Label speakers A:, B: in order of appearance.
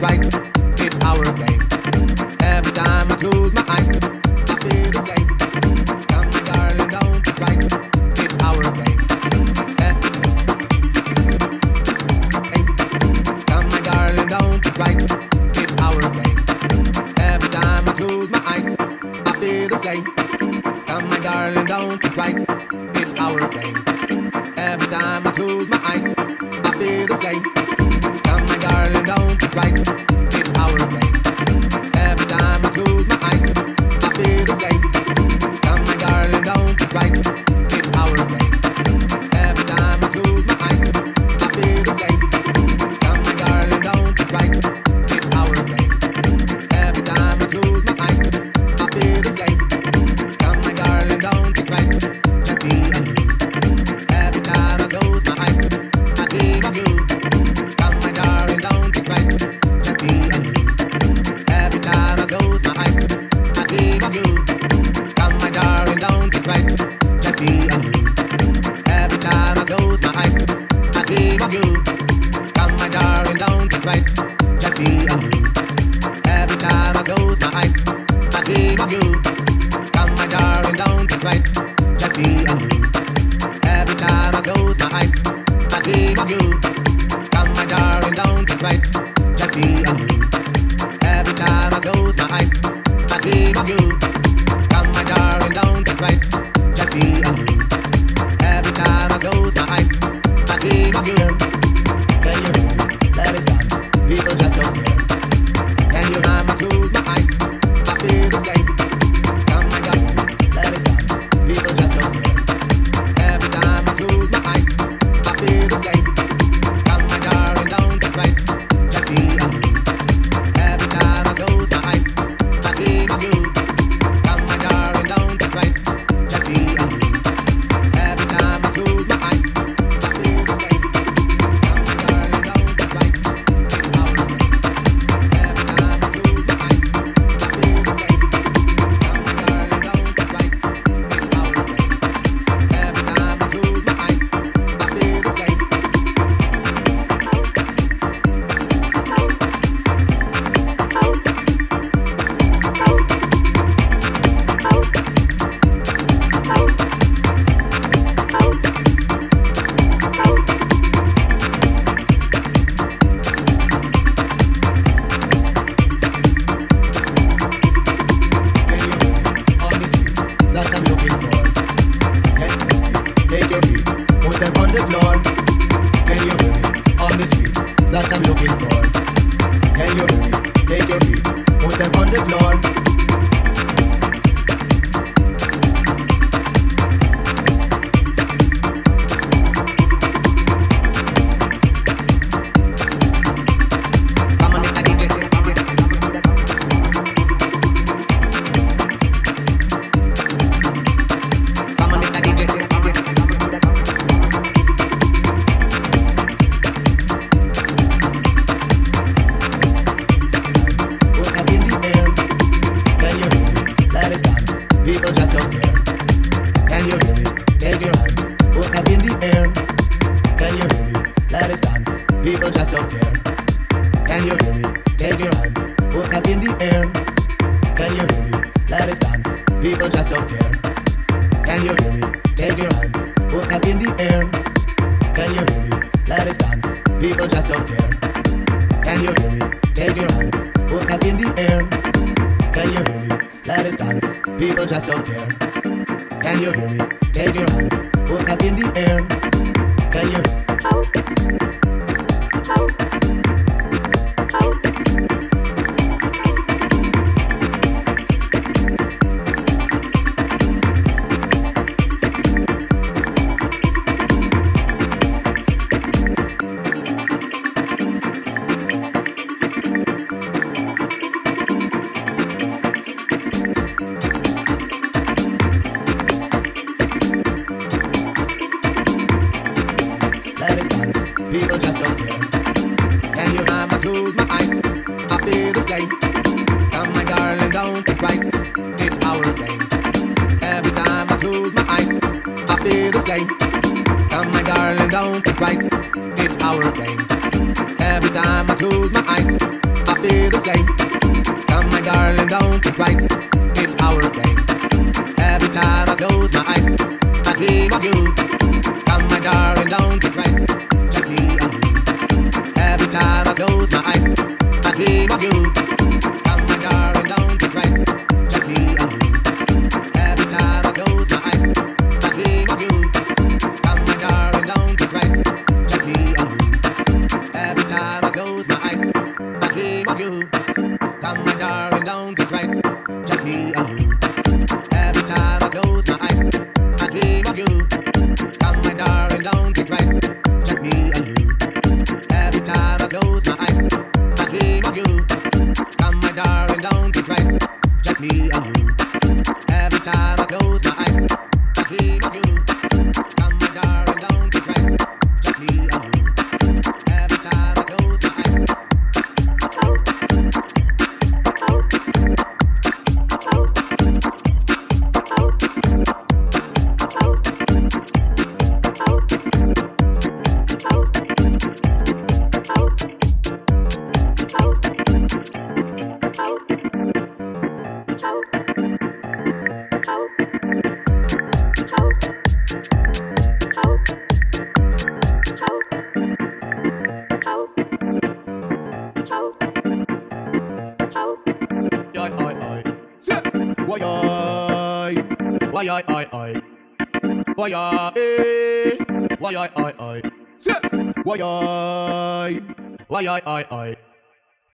A: right. It's our game. Every time I close my eyes, I feel the same. Come, my darling, don't you right. It's our game. Come, my darling, don't. It's our game. Every time I close my eyes, I feel the same. Come, my darling, don't. It's our game. right. Just me and you. Every time I close my eyes, I dream of you. Come my darling, don't think twice. Just me and you. Every time I close my eyes, I dream of you. your feet, take your feet, put them on the floor. Take your hands, put that in the air. Can you hear me? Let us dance, people just don't care. Can you hear me? Take your hands, put that in the air. Can you hear me? Let us dance, people just don't care. Can you hear me? Take your hands, put that in the air. Can you hear me? Let us dance, people just don't care. Can you hear me? Feel the same. Come, my darling, don't think twice. It's our game. Every time I close my eyes, I feel the same. Come, my darling, don't think twice. It's our game. Every time I close my eyes, I feel the same. Come, my darling, don't think twice. Come, my darling, don't think twice. Just me and you. Why, oi. Why, oi, oi, oi. Why, oi, eh. Why, oi, oi, oi. Why, oi. Why, oi, oi, oi.